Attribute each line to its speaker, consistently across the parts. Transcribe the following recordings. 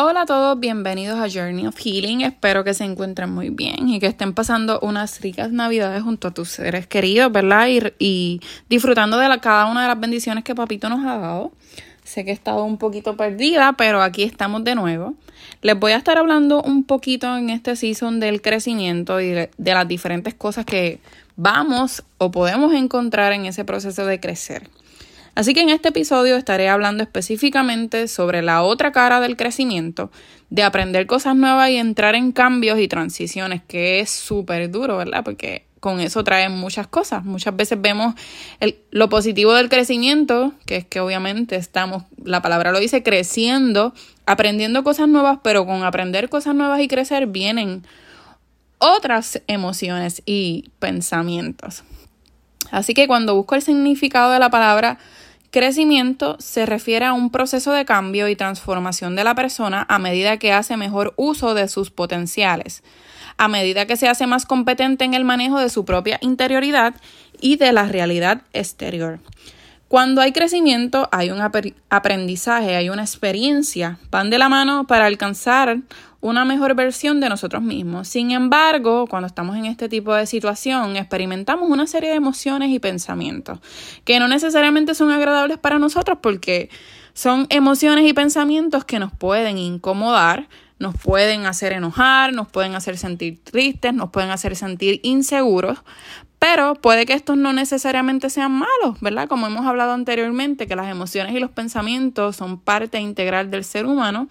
Speaker 1: Hola a todos, bienvenidos a Journey of Healing. Espero que se encuentren muy bien y que estén pasando unas ricas navidades junto a tus seres queridos, ¿verdad? Y, disfrutando de cada una de las bendiciones que Papito nos ha dado. Sé que he estado un poquito perdida, pero aquí estamos de nuevo. Les voy a estar hablando un poquito en este season del crecimiento y de las diferentes cosas que vamos o podemos encontrar en ese proceso de crecer. Así que en este episodio estaré hablando específicamente sobre la otra cara del crecimiento, de aprender cosas nuevas y entrar en cambios y transiciones, que es súper duro, ¿verdad? Porque con eso traen muchas cosas. Muchas veces vemos lo positivo del crecimiento, que es que obviamente estamos, la palabra lo dice, creciendo, aprendiendo cosas nuevas, pero con aprender cosas nuevas y crecer vienen otras emociones y pensamientos. Así que cuando busco el significado de la palabra Crecimiento se refiere a un proceso de cambio y transformación de la persona a medida que hace mejor uso de sus potenciales, a medida que se hace más competente en el manejo de su propia interioridad y de la realidad exterior. Cuando hay crecimiento, hay un aprendizaje, hay una experiencia, van de la mano para alcanzar una mejor versión de nosotros mismos. Sin embargo, cuando estamos en este tipo de situación, experimentamos una serie de emociones y pensamientos que no necesariamente son agradables para nosotros porque son emociones y pensamientos que nos pueden incomodar, nos pueden hacer enojar, nos pueden hacer sentir tristes, nos pueden hacer sentir inseguros, pero puede que estos no necesariamente sean malos, ¿verdad? Como hemos hablado anteriormente, que las emociones y los pensamientos son parte integral del ser humano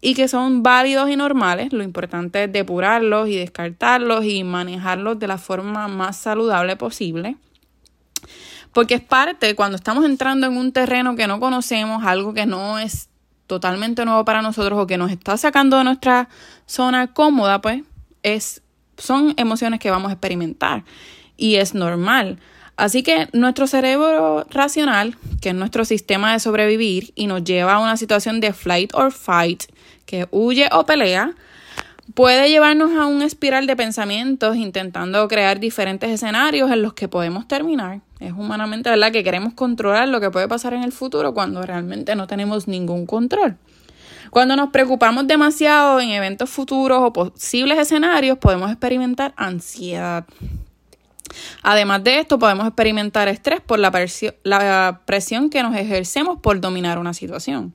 Speaker 1: y que son válidos y normales. Lo importante es depurarlos y descartarlos y manejarlos de la forma más saludable posible. Porque es parte, cuando estamos entrando en un terreno que no conocemos, algo que no es totalmente nuevo para nosotros o que nos está sacando de nuestra zona cómoda, pues es, son emociones que vamos a experimentar y es normal. Así que nuestro cerebro racional, que es nuestro sistema de sobrevivir y nos lleva a una situación de flight or fight, que huye o pelea, puede llevarnos a un espiral de pensamientos intentando crear diferentes escenarios en los que podemos terminar. Es humanamente verdad que queremos controlar lo que puede pasar en el futuro cuando realmente no tenemos ningún control. Cuando nos preocupamos demasiado en eventos futuros o posibles escenarios, podemos experimentar ansiedad. Además de esto, podemos experimentar estrés por la, presión que nos ejercemos por dominar una situación.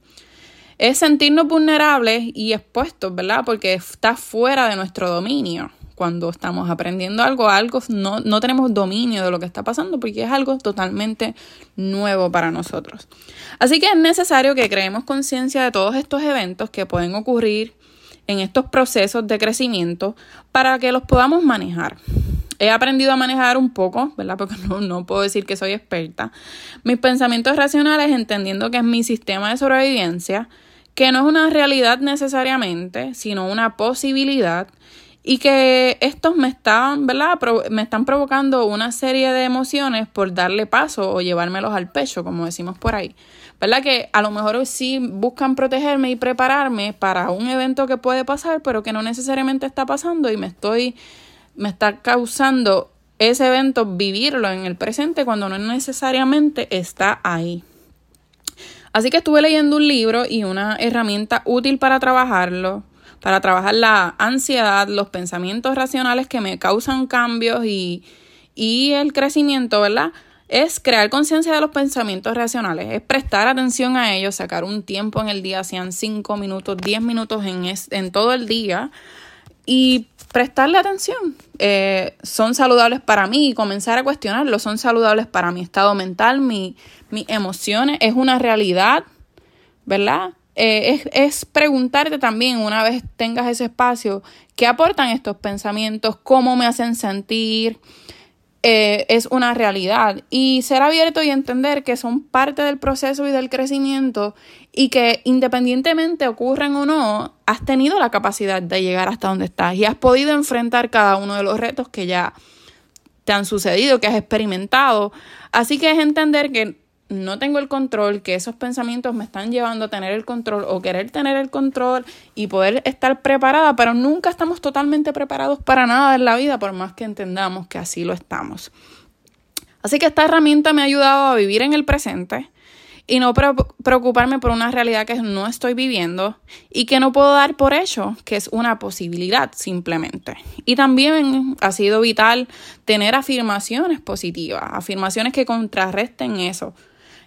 Speaker 1: Es sentirnos vulnerables y expuestos, ¿verdad? Porque está fuera de nuestro dominio. Cuando estamos aprendiendo algo, algo no, no tenemos dominio de lo que está pasando porque es algo totalmente nuevo para nosotros. Así que es necesario que creemos conciencia de todos estos eventos que pueden ocurrir en estos procesos de crecimiento para que los podamos manejar. He aprendido a manejar un poco, ¿verdad? Porque no, no, puedo decir que soy experta. Mis pensamientos racionales, entendiendo que es mi sistema de sobrevivencia, que no es una realidad necesariamente, sino una posibilidad, y que estos me están, ¿verdad? me están provocando una serie de emociones por darle paso o llevármelos al pecho, como decimos por ahí. ¿Verdad? Que a lo mejor sí buscan protegerme y prepararme para un evento que puede pasar, pero que no necesariamente está pasando y me estoy me está causando ese evento vivirlo en el presente cuando no necesariamente está ahí. Así que estuve leyendo un libro y una herramienta útil para trabajarlo, para trabajar la ansiedad, los pensamientos racionales que me causan cambios y, y el crecimiento, ¿verdad? Es crear conciencia de los pensamientos racionales, es prestar atención a ellos, sacar un tiempo en el día, sean 5 minutos, 10 minutos en, en todo el día, y prestarle atención. Eh, son saludables para mí y comenzar a cuestionarlo. Son saludables para mi estado mental, mi, mis emociones. Es una realidad, ¿verdad? Eh, es, es, preguntarte también, una vez tengas ese espacio, qué aportan estos pensamientos, cómo me hacen sentir. Eh, es una realidad y ser abierto y entender que son parte del proceso y del crecimiento y que independientemente ocurran o no, has tenido la capacidad de llegar hasta donde estás y has podido enfrentar cada uno de los retos que ya te han sucedido, que has experimentado. Así que es entender que no tengo el control, que esos pensamientos me están llevando a tener el control o querer tener el control y poder estar preparada, pero nunca estamos totalmente preparados para nada en la vida, por más que entendamos que así lo estamos. Así que esta herramienta me ha ayudado a vivir en el presente y no preocuparme por una realidad que no estoy viviendo y que no puedo dar por hecho, que es una posibilidad simplemente. Y también ha sido vital tener afirmaciones positivas, afirmaciones que contrarresten eso.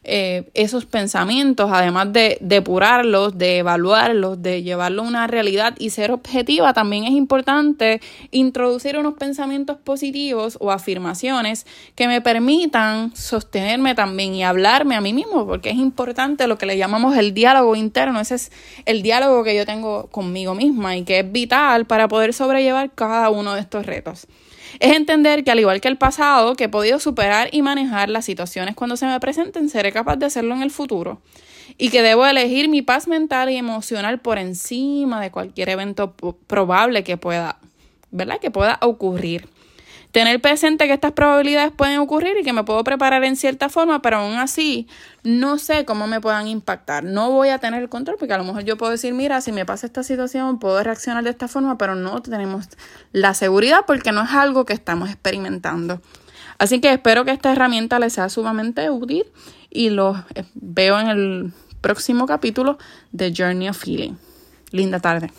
Speaker 1: Eh, esos pensamientos, además de depurarlos, de evaluarlos, de llevarlo a una realidad y ser objetiva, también es importante introducir unos pensamientos positivos o afirmaciones que me permitan sostenerme también y hablarme a mí mismo, porque es importante lo que le llamamos el diálogo interno, ese es el diálogo que yo tengo conmigo misma y que es vital para poder sobrellevar cada uno de estos retos. Es entender que al igual que el pasado, que he podido superar y manejar las situaciones cuando se me presenten, seré capaz de hacerlo en el futuro. Y que debo elegir mi paz mental y emocional por encima de cualquier evento probable que pueda, ¿verdad? Que pueda ocurrir tener presente que estas probabilidades pueden ocurrir y que me puedo preparar en cierta forma, pero aún así no sé cómo me puedan impactar. No voy a tener el control porque a lo mejor yo puedo decir, mira, si me pasa esta situación, puedo reaccionar de esta forma, pero no tenemos la seguridad porque no es algo que estamos experimentando. Así que espero que esta herramienta les sea sumamente útil y los eh, veo en el próximo capítulo de Journey of Healing. Linda tarde.